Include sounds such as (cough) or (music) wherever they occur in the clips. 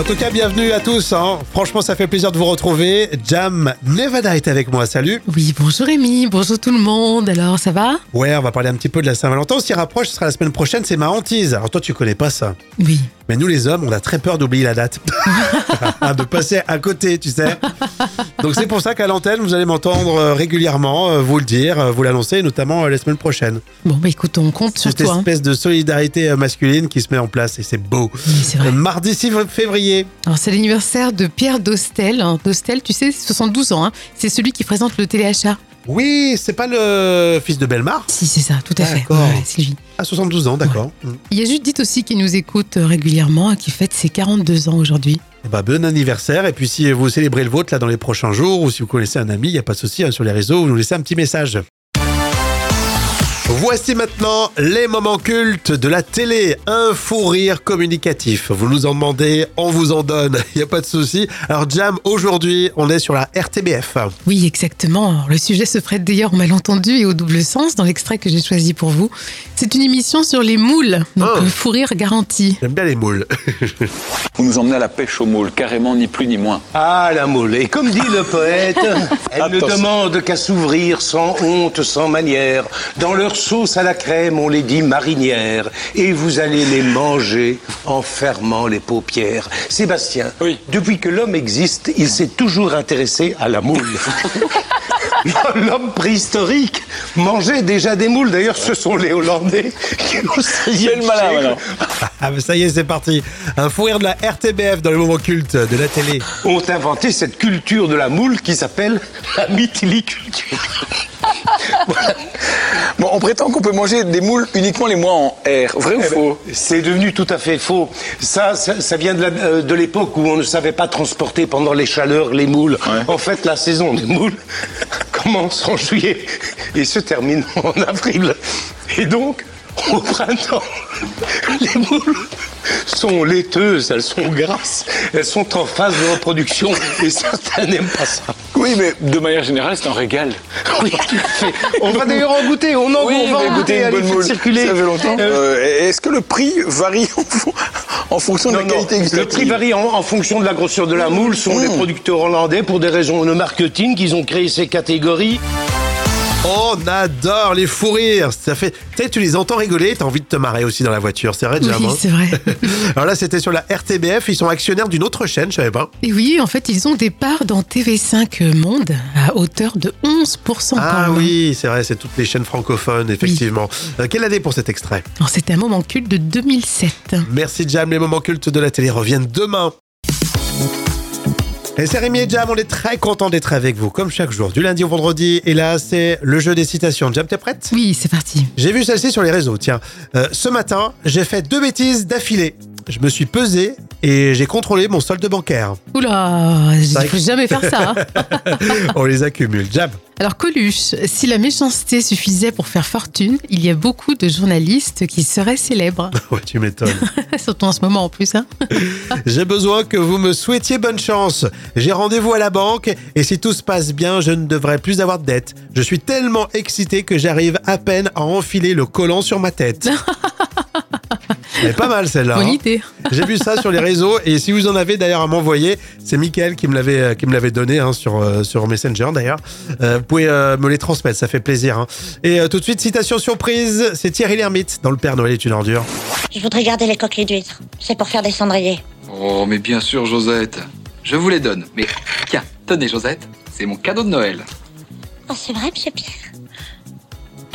en tout cas, bienvenue à tous. hein. Franchement, ça fait plaisir de vous retrouver. Jam Nevada est avec moi. Salut. Oui, bonjour Rémi, bonjour tout le monde. Alors, ça va? Ouais, on va parler un petit peu de la Saint-Valentin. On s'y rapproche. Ce sera la semaine prochaine. C'est ma hantise. Alors toi, tu connais pas ça? Oui. Mais nous, les hommes, on a très peur d'oublier la date. (laughs) de passer à côté, tu sais. Donc c'est pour ça qu'à l'antenne, vous allez m'entendre euh, régulièrement euh, vous le dire, euh, vous l'annoncer, notamment la semaine prochaine. Bon, bah écoute, on compte sur Cette toi. hein. espèce de solidarité masculine qui se met en place et c'est beau. Oui, c'est vrai. Mardi 6 février. Alors, c'est l'anniversaire de Pierre Dostel. hein. Dostel, tu sais, 72 ans. hein. C'est celui qui présente le téléachat. Oui, c'est pas le fils de Belmar Si, c'est ça, tout à fait. D'accord. Ouais, lui. À 72 ans, d'accord. Il y a Judith aussi qui nous écoute régulièrement et qui fête ses 42 ans aujourd'hui. Eh ben, bon anniversaire. Et puis, si vous célébrez le vôtre là dans les prochains jours, ou si vous connaissez un ami, il n'y a pas de souci, hein, sur les réseaux, vous nous laissez un petit message. Voici maintenant les moments cultes de la télé. Un fou rire communicatif. Vous nous en demandez, on vous en donne. (laughs) Il n'y a pas de souci. Alors, Jam, aujourd'hui, on est sur la RTBF. Oui, exactement. Alors, le sujet se prête d'ailleurs au malentendu et au double sens dans l'extrait que j'ai choisi pour vous. C'est une émission sur les moules, donc Oh. euh, fou rire garanti. J'aime bien les moules. (laughs) Vous nous emmenez à la pêche aux moules, carrément ni plus ni moins. Ah, la moule. Et comme dit le poète, (laughs) elle ne demande qu'à s'ouvrir sans honte, sans manière. Dans leur sauce à la crème, on les dit marinières. Et vous allez les manger en fermant les paupières. Sébastien, Oui. depuis que l'homme existe, il s'est toujours intéressé à la moule. (laughs) L'homme préhistorique mangeait déjà des moules. D'ailleurs, ce sont les Hollandais qui au C'est le malin. Ah, mais ça y est, c'est parti. Un fou rire de la RTBF dans les moments cultes de la télé. ont inventé cette culture de la moule qui s'appelle la mythiliculture. (laughs) Bon, on prétend qu'on peut manger des moules uniquement les mois en R. Vrai ou faux? C'est devenu tout à fait faux. Ça, ça, ça vient de euh, de l'époque où on ne savait pas transporter pendant les chaleurs les moules. Ouais. En fait, la saison des moules (laughs) commence en juillet et se termine en avril. Et donc, au printemps, (laughs) les moules sont laiteuses, elles sont grasses, elles sont en phase de reproduction (laughs) et certains n'aiment pas ça. Oui, mais de manière générale, c'est un régal. (laughs) Oui. On va d'ailleurs en goûter. On en on va en goûter. une bonne moule. circuler. Ça fait longtemps. Euh, Euh, Est-ce que le prix varie en, fon- en fonction de non, la non, qualité le prix varie en, en fonction de la grosseur de la moule. Ce sont Mmh. les producteurs hollandais, pour des raisons de marketing, qu'ils ont créé ces catégories. On adore les fous rires. Ça fait, tu sais, tu les entends rigoler, t'as envie de te marrer aussi dans la voiture. C'est vrai, Oui, Jam. hein c'est vrai. (laughs) Alors là, c'était sur la RTBF. Ils sont actionnaires d'une autre chaîne, je savais pas. Et oui, en fait, ils ont des parts dans TV5 Monde à hauteur de 11% quand Ah même. oui, c'est vrai, c'est toutes les chaînes francophones, effectivement. Euh, quelle année pour cet extrait? C'était un moment culte de 2007. Merci Jam, les moments cultes de la télé reviennent demain. Et c'est Rémi et Jam, on est très content d'être avec vous, comme chaque jour, du lundi au vendredi. Et là, c'est le jeu des citations. Jam, t'es prête? Oui, c'est parti. J'ai vu celle-ci sur les réseaux, tiens. Euh, ce matin, j'ai fait deux bêtises d'affilée. Je me suis pesé et j'ai contrôlé mon solde bancaire. Oula, il faut jamais faire ça. hein. (laughs) On les accumule. Jam. Alors Coluche, si la méchanceté suffisait pour faire fortune, il y a beaucoup de journalistes qui seraient célèbres. (laughs) Ouais, tu m'étonnes. (laughs) Surtout en ce moment en plus. Hein. J'ai besoin que vous me souhaitiez bonne chance. J'ai rendez-vous à la banque et si tout se passe bien, je ne devrais plus avoir de dette. Je suis tellement excité que j'arrive à peine à enfiler le collant sur ma tête. Elle est pas mal celle-là. Bonne hein. idée. J'ai vu ça sur les réseaux et si vous en avez d'ailleurs à m'envoyer, c'est Mickaël qui me l'avait euh, qui me l'avait donné hein, sur euh, sur Messenger d'ailleurs. Euh, vous pouvez euh, me les transmettre, ça fait plaisir. hein. Et euh, tout de suite citation surprise, c'est Thierry Lhermitte dans Le Père Noël est une ordure. Je voudrais garder les coquilles d'huîtres. C'est pour faire des cendriers. Oh, mais bien sûr, Josette. Je vous les donne. Mais tiens, tenez, Josette. C'est mon cadeau de Noël. Oh, c'est vrai, monsieur Pierre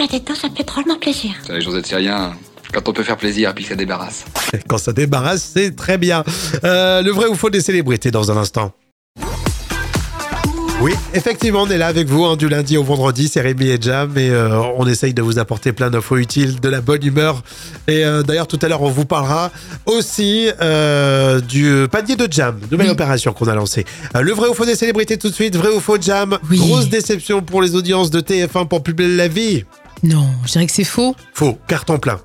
dites donc, ça me fait drôlement plaisir. Savez, Josette, c'est rien. Quand on peut faire plaisir et puis que ça débarrasse. Quand ça débarrasse, c'est très bien. Euh, le vrai ou faux des célébrités dans un instant. Oui, effectivement, on est là avec vous hein, du lundi au vendredi, c'est Rémi et Jam et euh, on essaye de vous apporter plein d'infos utiles, de la bonne humeur. Et euh, d'ailleurs, tout à l'heure, on vous parlera aussi euh, du panier de Jam, nouvelle Oui. opération qu'on a lancée. Euh, le vrai ou faux des célébrités tout de suite, vrai ou faux Jam? Oui. Grosse déception pour les audiences de TF1 pour belle la vie. Non, je dirais que c'est faux. Faux, carton plein.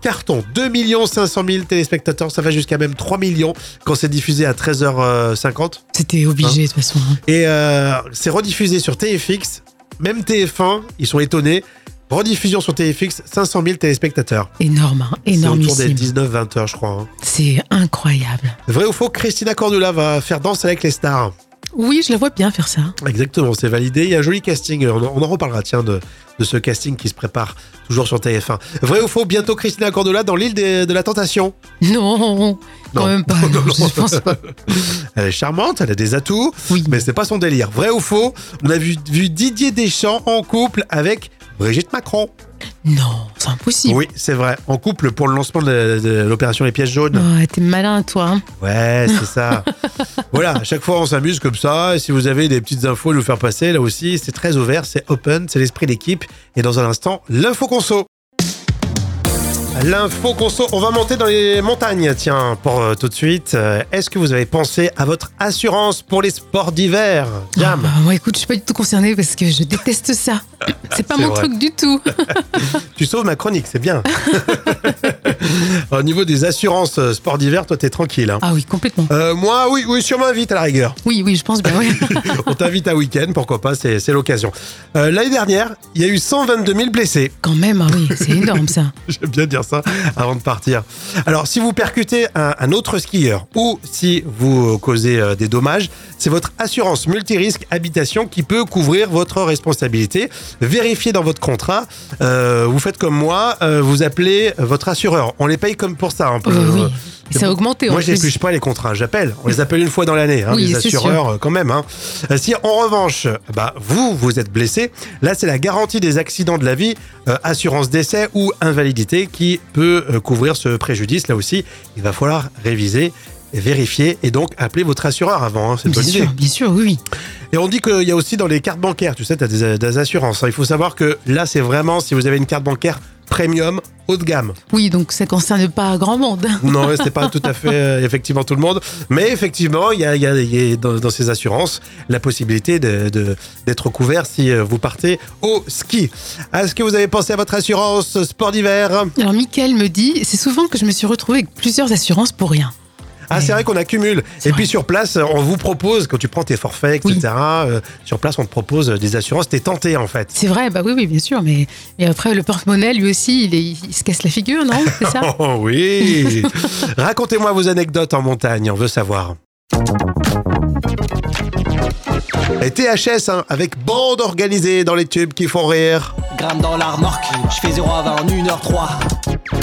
Carton, 2 500 000 téléspectateurs, ça va jusqu'à même 3 millions quand c'est diffusé à 13h50. C'était obligé de toute façon. hein. Et euh, c'est rediffusé sur TFX, même TF1, ils sont étonnés. Rediffusion sur TFX, 500 000 téléspectateurs. Énorme, hein, C'est autour des énormissime. 19-20 heures, je crois. hein. C'est incroyable. Vrai ou faux, Christina Cordula va faire danse avec les stars. Oui, je la vois bien faire ça. Exactement, c'est validé. Il y a un joli casting. On en, on en reparlera, tiens, de, de ce casting qui se prépare toujours sur TF1. Vrai ou faux, bientôt Christina Cordula dans l'île de la Tentation. Non, quand Non. même pas. (laughs) Non, non. Je pense pas. Elle est charmante, elle a des atouts, Oui. mais c'est pas son délire. Vrai ou faux, on a vu, vu Didier Deschamps en couple avec Brigitte Macron. Non, c'est impossible. Oui, c'est vrai. En couple pour le lancement de, l'opération Les Pièges Jaunes. Ouais, t'es malin, toi. hein. Ouais, c'est ça. (laughs) voilà, à chaque fois on s'amuse comme ça. Et si vous avez des petites infos à nous faire passer, là aussi, c'est très ouvert, c'est open, c'est l'esprit d'équipe. Et dans un instant, l'info conso. L'info conso, on va monter dans les montagnes, tiens, pour euh, tout de suite. Euh, Est-ce que vous avez pensé à votre assurance pour les sports d'hiver Jam Ah, moi, écoute, je suis pas du tout concernée parce que je déteste ça. (laughs) C'est pas C'est mon vrai. truc du tout. (laughs) Tu sauves ma chronique, c'est bien. (laughs) Au niveau des assurances euh, sport d'hiver, toi, t'es tranquille. hein. Ah oui, complètement. Euh, moi, oui, oui, sûrement invite à la rigueur. Oui, oui, je pense bien. oui. On t'invite à week-end, pourquoi pas, c'est c'est l'occasion. Euh, L'année dernière, il y a eu 122 000 blessés. Quand même, ah oui, c'est énorme ça. J'aime bien dire ça avant de partir. Alors, si vous percutez un, un autre skieur ou si vous causez euh, des dommages, c'est votre assurance multirisque habitation qui peut couvrir votre responsabilité. Vérifiez dans votre contrat. Euh, vous faites comme moi, euh, vous appelez votre assureur. On les paye comme pour ça. Un peu. Euh, oui. C'est Ça a augmenté en Moi, je n'épluche pas les contrats, j'appelle. On les appelle une fois dans l'année, hein, Oui, les assureurs euh, quand même. hein. Euh, Si en revanche, bah, vous, vous êtes blessé, là, c'est la garantie des accidents de la vie, euh, assurance décès ou invalidité qui peut euh, couvrir ce préjudice. Là aussi, il va falloir réviser. Vérifier et donc appeler votre assureur avant, hein, c'est une Bien bonne sûr, idée. bien sûr, oui, oui. Et on dit qu'il y a aussi dans les cartes bancaires, tu sais, tu as des, des assurances. hein. Il faut savoir que là, c'est vraiment si vous avez une carte bancaire premium, haut de gamme. Oui, donc ça concerne pas grand monde. (laughs) Non, c'est pas tout à fait euh, effectivement tout le monde, mais effectivement, il y a, il y a- il y a dans, dans ces assurances la possibilité de- de- d'être couvert si euh, vous partez au ski. Est-ce que vous avez pensé à votre assurance sport d'hiver? Alors, Mickaël me dit, c'est souvent que je me suis retrouvée avec plusieurs assurances pour rien. Ah, c'est vrai qu'on accumule. Et vrai. puis sur place, on vous propose, quand tu prends tes forfaits, etc., Oui. euh, sur place, on te propose des assurances. T'es tenté en fait. C'est vrai, bah oui, oui, bien sûr, mais et après, le porte-monnaie, lui aussi, il, est- il se casse la figure, non? C'est ça? (laughs) Oh oui (laughs) Racontez-moi vos anecdotes en montagne, on veut savoir. Et THS, hein, avec bande organisée dans les tubes qui font rire. Gramme dans la remorque, je fais 0 à 20 en 1h03.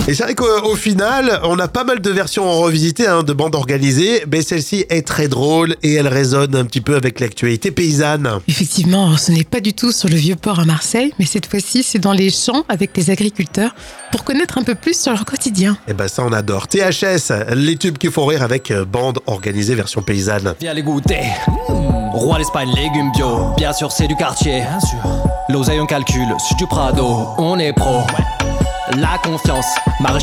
Et c'est vrai qu'au au final, on a pas mal de versions revisitées hein, de bandes organisées, mais celle-ci est très drôle et elle résonne un petit peu avec l'actualité paysanne. Effectivement, ce n'est pas du tout sur le vieux port à Marseille, mais cette fois-ci, c'est dans les champs avec les agriculteurs pour connaître un peu plus sur leur quotidien. Et ben ça, on adore. THS, les tubes qui font rire avec euh, bande organisée version paysanne. Viens les goûter. Roi l'Espagne, légumes bio. Bien sûr, c'est du quartier. Bien sûr. L'oseille, on calcule. Du Prado, on est pro. La confiance,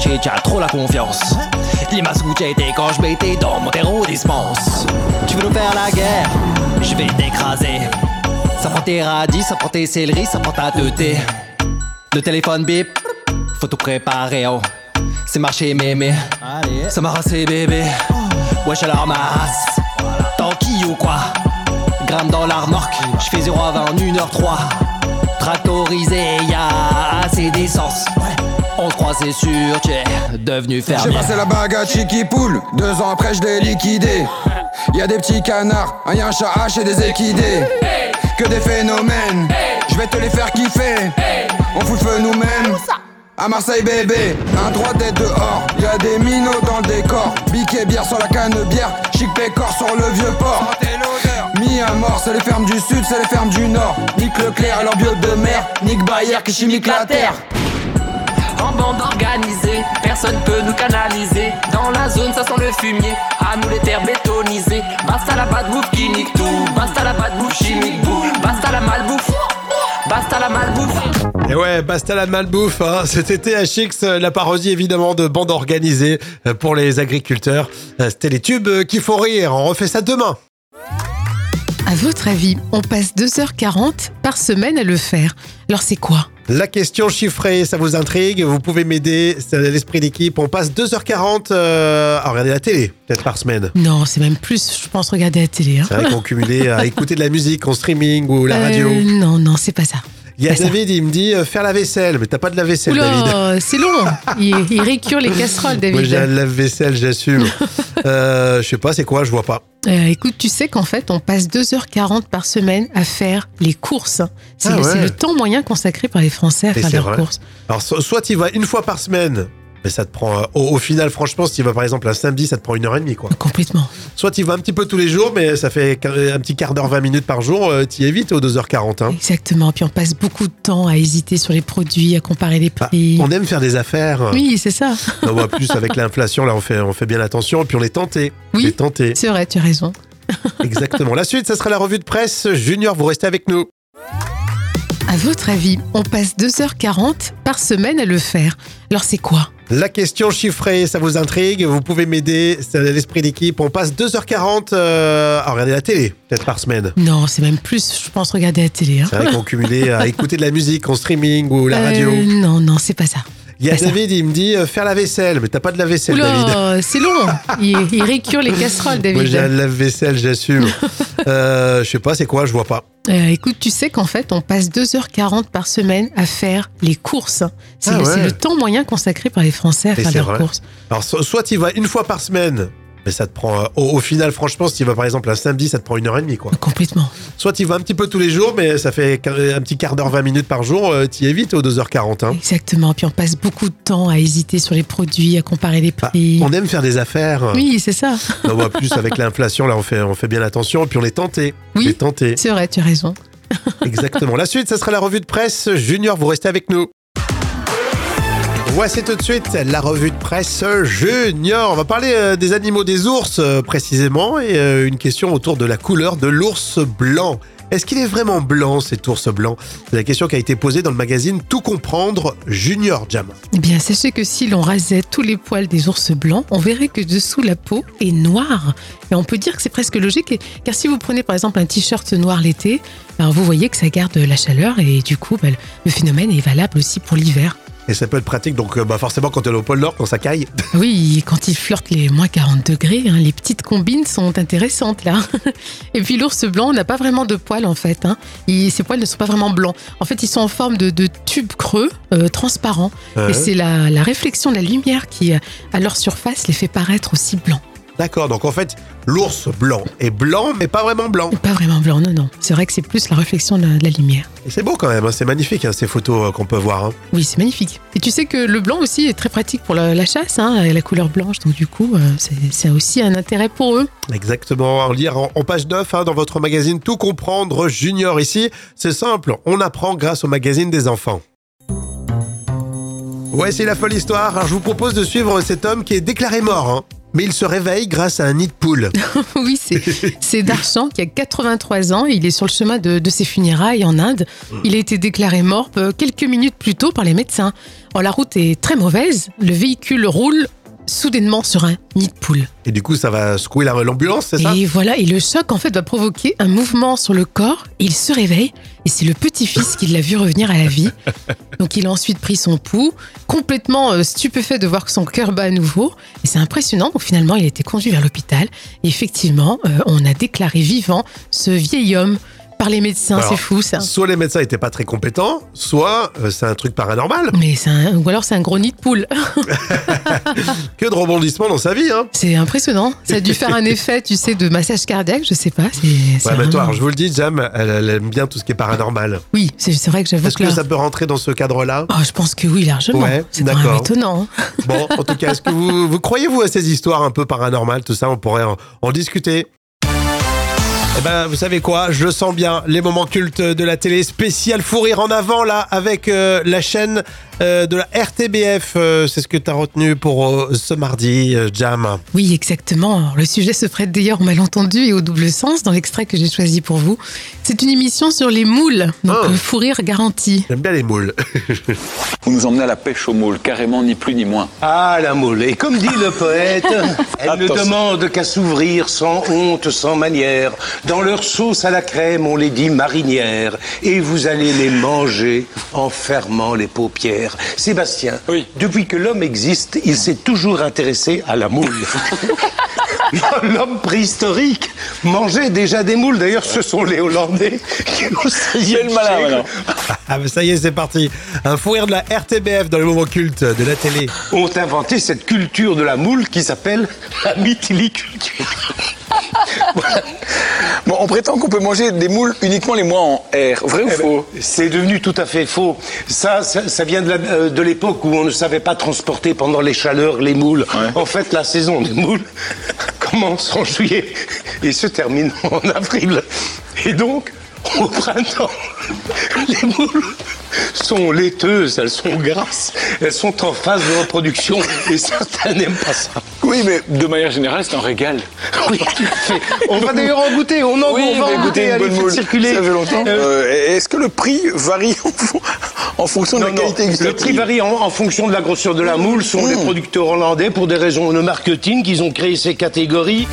tu as trop la confiance. Où tu été quand je m'étais dans mon terreau dispense. Tu veux nous faire la guerre? Je vais t'écraser. Ça prend tes radis, ça prend tes céleris, ça prend ta teuté. Le téléphone bip, faut tout préparer, oh. C'est marché mémé, ça m'a rassé bébé. Wesh alors ma race, tanky ou quoi? Gramme dans la remorque, je fais 0 à 20 en 1h03. Tractorisé, y'a assez d'essence. On se croit, c'est sûr, tu es devenu J'ai fermier. passé la bague à Pool, deux ans après je l'ai liquidé. Y a des petits canards, un un chat hache et des équidés. Que des phénomènes, je vais te les faire kiffer. On fout le feu nous-mêmes. À Marseille bébé, un droit d'être dehors, y a des minots dans le décor. Biquet bière sur la canne bière, chic pécor sur le vieux port. Mis à mort, c'est les fermes du sud, c'est les fermes du nord. Nique Leclerc et leur bio de mer, Nique Bayer qui chimique la terre. En bande organisée, personne peut nous canaliser. Dans la zone, ça sent le fumier. À nous les terres bétonisées. Basta la bad bouffe qui nique tout. Basta la bad bouffe chimique bouffe. Basta la malbouffe. Basta la malbouffe. Et ouais, basta la malbouffe, hein. c'était THX, euh, la parodie évidemment de bande organisée euh, pour les agriculteurs. Euh, C'était les tubes qui font rire, on refait ça demain. À votre avis, on passe 2h40 par semaine à le faire. Alors c'est quoi? La question chiffrée, ça vous intrigue Vous pouvez m'aider, c'est l'esprit d'équipe. On passe 2h40 euh, à regarder la télé, peut-être par semaine. Non, c'est même plus, je pense, regarder la télé. hein. C'est vrai qu'on cumulait à écouter de la musique en streaming ou la Euh, radio. non, non, c'est pas ça. Il y a ça. David, il me dit euh, faire la vaisselle, mais t'as pas de la vaisselle, David. Oula, c'est long. Il, il récure les casseroles, Moi j'ai un David. lave-vaisselle, j'assume. (laughs) euh, je sais pas, c'est quoi, je vois pas. Euh, écoute, tu sais qu'en fait, on passe 2h40 par semaine à faire les courses. C'est Ah le, ouais. c'est le temps moyen consacré par les Français à Et faire leurs vrai. courses. Alors, so- soit tu vas une fois par semaine, mais ça te prend. euh, au, au final, franchement, si tu vas par exemple un samedi, ça te prend une heure et demie, quoi. Complètement. Soit tu vas un petit peu tous les jours, mais ça fait un petit quart d'heure, 20 minutes par jour, tu y es vite aux 2h40. Hein. Exactement. Puis on passe beaucoup de temps à hésiter sur les produits, à comparer les Bah, prix. on aime faire des affaires. Oui, c'est ça. Non, bah, plus avec l'inflation, là, on fait, on fait bien attention. Et puis on est tenté. Oui. On est tenté. C'est vrai, tu as raison. Exactement. La suite, ça sera la revue de presse. Junior, vous restez avec nous. À votre avis, on passe 2h40 par semaine à le faire. Alors c'est quoi? La question chiffrée, ça vous intrigue Vous pouvez m'aider, c'est l'esprit d'équipe. On passe 2h40 euh, à regarder la télé, peut-être par semaine. Non, c'est même plus, je pense, regarder la télé. hein. C'est vrai qu'on cumulait à (laughs) écouter de la musique en streaming ou la Euh, radio. non, non, c'est pas ça. Il y a. David, il me dit euh, faire la vaisselle, mais t'as pas de la vaisselle, David. Oula, (laughs) c'est long. Il, il récure les casseroles, Moi j'ai un David. lave-vaisselle, j'assume. (laughs) euh, je sais pas, c'est quoi, je vois pas. Euh, écoute, tu sais qu'en fait, on passe 2h40 par semaine à faire les courses. C'est Ah le, ouais. c'est le temps moyen consacré par les Français à Et faire leurs vrai. courses. Alors so- soit tu vas une fois par semaine, mais ça te prend. euh, au, au final, franchement, si tu vas par exemple un samedi, ça te prend une heure et demie, quoi. Complètement. Soit tu vas un petit peu tous les jours, mais ça fait un petit quart d'heure, 20 minutes par jour, tu y es vite aux 2h40. Hein. Exactement. Puis on passe beaucoup de temps à hésiter sur les produits, à comparer les Bah, prix. on aime faire des affaires. Oui, c'est ça. Non, bah, plus avec l'inflation, là, on fait, on fait bien attention. Et puis on est tenté. Oui. On est tenté. C'est vrai, tu as raison. Exactement. La suite, ça sera la revue de presse. Junior, vous restez avec nous. Voici tout de suite la revue de presse Junior. On va parler euh, des animaux des ours euh, précisément et euh, une question autour de la couleur de l'ours blanc. Est-ce qu'il est vraiment blanc cet ours blanc? C'est la question qui a été posée dans le magazine Tout comprendre Junior Jam. Eh bien, sachez que si l'on rasait tous les poils des ours blancs, on verrait que dessous la peau est noire. Et on peut dire que c'est presque logique, car si vous prenez par exemple un t-shirt noir l'été, alors vous voyez que ça garde la chaleur et du coup, bah, le phénomène est valable aussi pour l'hiver. Et ça peut être pratique, donc euh, bah, forcément quand on est au pôle Nord, quand ça caille. (laughs) Oui, quand il flirte les moins 40 degrés, hein, les petites combines sont intéressantes là. (laughs) Et puis l'ours blanc n'a pas vraiment de poils en fait. Hein. Il- ses poils ne sont pas vraiment blancs. En fait, ils sont en forme de, de tubes creux, euh, transparents. Et c'est la, la réflexion de la lumière qui, euh, à leur surface, les fait paraître aussi blancs. D'accord, donc en fait, l'ours blanc est blanc, mais pas vraiment blanc. Pas vraiment blancs, non, non. C'est vrai que c'est plus la réflexion de la, de la lumière. Et c'est beau quand même, hein, c'est magnifique hein, ces photos euh, qu'on peut voir. hein. Oui, c'est magnifique. Et tu sais que le blanc aussi est très pratique pour la, la chasse, hein, la couleur blanche. Donc du coup, euh, c'est aussi un intérêt pour eux. Exactement, en lire en, en page 9 hein, dans votre magazine Tout comprendre Junior ici. C'est simple, on apprend grâce au magazine des enfants. Ouais, c'est la folle histoire. Alors, je vous propose de suivre cet homme qui est déclaré mort. hein. Mais il se réveille grâce à un nid de poule. (laughs) oui, c'est (laughs) Darchan qui a 83 ans. Il est sur le chemin de, de ses funérailles en Inde. Il a été déclaré mort euh, quelques minutes plus tôt par les médecins. Oh, la route est très mauvaise. Le véhicule roule soudainement sur un nid de poule. Et du coup, ça va secouer la- l'ambulance, c'est ça Et voilà, et le choc en fait va provoquer un mouvement sur le corps. Il se réveille et c'est le petit-fils qui l'a vu revenir à la vie. (laughs) Donc il a ensuite pris son pouls, complètement euh, stupéfait de voir que son cœur bat à nouveau. Et c'est impressionnant. Donc finalement, il a été conduit vers l'hôpital. Et effectivement, euh, on a déclaré vivant ce vieil homme par les médecins. C'est fou ça. Soit les médecins n'étaient pas très compétents, soit euh, c'est un truc paranormal. Mais c'est un- ou alors c'est un gros nid de poule. (laughs) Que de rebondissements dans sa vie, hein C'est impressionnant. Ça a dû faire un effet, tu sais, de massage cardiaque. Je sais pas. C'est, c'est Ouais, mais toi, vraiment- alors, je vous le dis, Jam, elle, elle aime bien tout ce qui est paranormal. Oui, c'est, c'est vrai que j'avoue Est-ce que que là- ça peut rentrer dans ce cadre-là? Oh, je pense que oui, largement. Ouais, c'est quand même d'accord. étonnant. hein. Bon, en tout cas, est-ce que vous, vous croyez-vous à ces histoires un peu paranormales, tout ça? On pourrait en, en discuter. Eh ben, vous savez quoi? Je sens bien. Les moments cultes de la télé spécial fou rire en avant, là, avec euh, la chaîne euh, de la RTBF. Euh, C'est ce que tu as retenu pour euh, ce mardi, Jam. Oui, exactement. Alors, le sujet se prête d'ailleurs au malentendu et au double sens dans l'extrait que j'ai choisi pour vous. C'est une émission sur les moules, donc Oh. fou rire garanti. J'aime bien les moules. (laughs) Vous nous emmenez à la pêche aux moules, carrément, ni plus ni moins. Ah, la moule. Et comme dit le poète, (laughs) elle ne demande qu'à s'ouvrir sans honte, sans manière. Dans leur sauce à la crème, on les dit marinières. Et vous allez les manger en fermant les paupières. Sébastien, Oui. depuis que l'homme existe, il s'est toujours intéressé à la moule. (laughs) L'homme préhistorique mangeait déjà des moules. D'ailleurs, ce sont les Hollandais qui, au 16e le malin. Ah, mais ça y est, c'est parti. Un fou rire de la RTBF dans les moments cultes de la télé. ont inventé cette culture de la moule qui s'appelle la mythiliculture. Bon, on prétend qu'on peut manger des moules uniquement les mois en R. Vrai ou Eh ben, faux? C'est devenu tout à fait faux. Ça, ça, ça vient de euh, de l'époque où on ne savait pas transporter pendant les chaleurs les moules. En fait, la saison des moules (laughs) commence en juillet et se termine (laughs) en avril. Et donc, au printemps, (laughs) les moules sont laiteuses, elles sont grasses, elles sont en phase de reproduction et certains n'aiment pas ça. Oui, mais de manière générale, c'est un régal. (laughs) Oui. On va d'ailleurs en goûter, on en Oui, on va en goûter allez, moule. circuler. Ça fait longtemps. Euh, Euh, Est-ce que le prix varie en, fon- (laughs) en fonction de la non, qualité le prix varie en, en fonction de la grosseur de la moule. Ce sont les producteurs hollandais, pour des raisons de marketing, qu'ils ont créé ces catégories.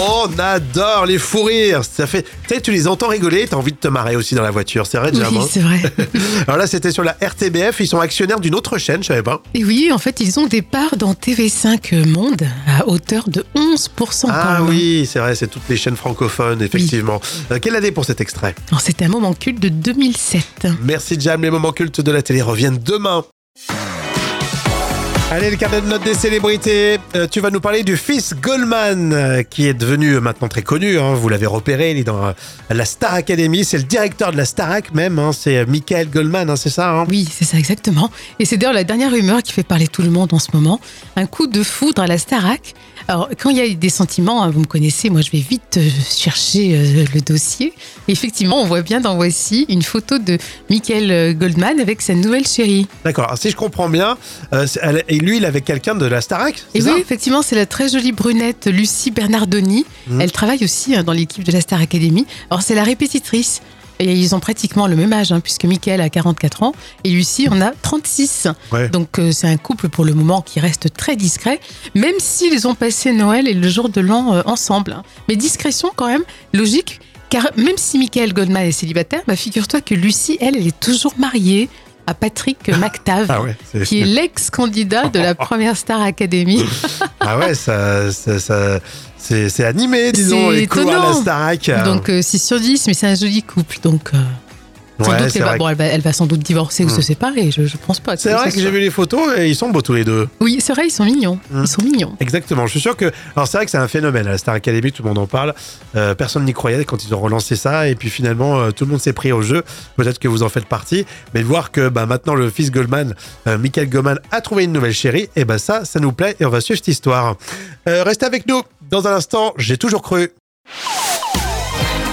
On adore les fous rires. Ça fait, tu sais, tu les entends rigoler, t'as envie de te marrer aussi dans la voiture. C'est vrai, Oui, Jam. hein c'est vrai. (laughs) Alors là, c'était sur la RTBF. Ils sont actionnaires d'une autre chaîne, je savais pas. Et oui, en fait, ils ont des parts dans TV5 Monde à hauteur de 11% quand Ah oui, c'est vrai, c'est toutes les chaînes francophones, effectivement. Euh, quelle année pour cet extrait? C'est un moment culte de 2007. Merci Jam, les moments cultes de la télé reviennent demain. Allez, le carnet de notes des célébrités. Euh, tu vas nous parler du fils Goldman, euh, qui est devenu maintenant très connu. hein. vous l'avez repéré, il est dans euh, la Star Academy. C'est le directeur de la Starac même. hein. c'est Michael Goldman, hein, c'est ça Oui, c'est ça exactement. Et c'est d'ailleurs la dernière rumeur qui fait parler tout le monde en ce moment. Un coup de foudre à la Starac. Alors, quand il y a des sentiments, hein, vous me connaissez, moi je vais vite euh, chercher euh, le dossier. Effectivement, on voit bien dans Voici une photo de Michael euh, Goldman avec sa nouvelle chérie. D'accord. Si je comprends bien, euh, elle- et lui, il avait quelqu'un de la Starac Et oui, effectivement, c'est la très jolie brunette Lucie Bernardoni. Mhm. Elle travaille aussi hein, dans l'équipe de la Star Academy. Alors, c'est la répétitrice. Et ils ont pratiquement le même âge, hein, puisque Michael a 44 ans et Lucie en a 36. Ouais. Donc, euh, c'est un couple pour le moment qui reste très discret, même s'ils ont passé Noël et le jour de l'an euh, ensemble. hein. Mais discrétion quand même, logique, car même si Michael Goldman est célibataire, bah, figure-toi que Lucie, elle, elle est toujours mariée à Patrick (laughs) McTav, Ah ouais, qui est (laughs) l'ex-candidat de la première Star Academy. (laughs) Ah ouais, ça, ça- ça- c'est animé, disons, les couloirs de la. Starac. Donc 6 sur 10, mais c'est un joli couple. Donc euh, sans Ouais, doute bon, elle, va, elle va sans doute divorcer ou Hmm. se séparer. Je, je pense pas. C'est vrai que j'ai vu les photos et ils sont beaux tous les deux. Oui, c'est vrai, ils sont mignons. Hmm. Ils sont mignons. Exactement. Je suis sûr que. Alors, c'est vrai que c'est un phénomène. À la Star Academy, tout le monde en parle. Euh, personne n'y croyait quand ils ont relancé ça. Et puis finalement, euh, tout le monde s'est pris au jeu. Peut-être que vous en faites partie. Mais de voir que bah, maintenant, le fils Goldman, euh, Michael Goldman, a trouvé une nouvelle chérie, et ben ça, ça nous plaît. Et on va suivre cette histoire. Restez avec nous. Dans un instant, j'ai toujours cru.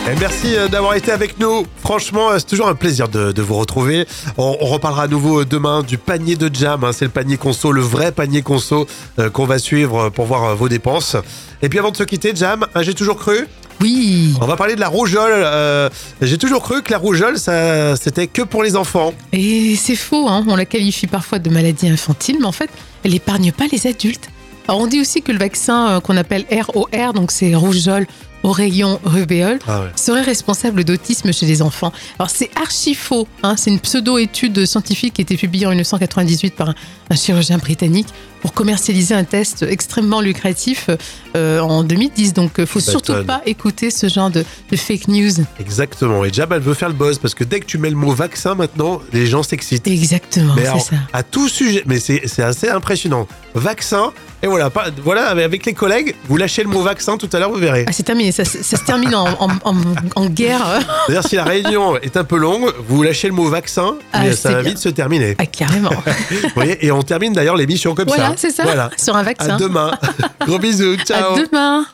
Et merci euh, d'avoir été avec nous. Franchement, euh, c'est toujours un plaisir de, de vous retrouver. On, on reparlera à nouveau euh, demain du panier de jam. hein. C'est le panier conso, le vrai panier conso euh, qu'on va suivre pour voir euh, vos dépenses. Et puis avant de se quitter, Jam, hein, j'ai toujours cru. Oui. On va parler de la rougeole. Euh, j'ai toujours cru que la rougeole, ça, c'était que pour les enfants. Et c'est faux, hein. on la qualifie parfois de maladie infantile, mais en fait, elle n'épargne pas les adultes. Alors on dit aussi que le vaccin qu'on appelle ROR, donc c'est rougeole, oreillon, rubéole, Ah ouais. serait responsable d'autisme chez les enfants. Alors c'est archi faux, hein. c'est une pseudo-étude scientifique qui a été publiée en 1998 par un, un chirurgien britannique pour commercialiser un test extrêmement lucratif euh, en 2010. Donc il faut Tu surtout m'étonnes. pas écouter ce genre de, de fake news. Exactement. Et Jam, elle veut faire le buzz parce que dès que tu mets le mot vaccin maintenant, les gens s'excitent. Exactement, Mais c'est ça. à tout sujet, mais c'est assez impressionnant. Vaccin, et voilà, pas, voilà, avec les collègues, vous lâchez le mot vaccin tout à l'heure, vous verrez. Ah, c'est terminé, ça, ça se termine en, en- en- en guerre. D'ailleurs, si la réunion est un peu longue, vous lâchez le mot vaccin, Ah, c'est ça va bien. vite se terminer. Ah, carrément. (laughs) Vous voyez, et on termine d'ailleurs l'émission comme Voilà, ça. C'est ça. Voilà. Sur un vaccin. À demain. (laughs) Gros bisous. Ciao. À demain.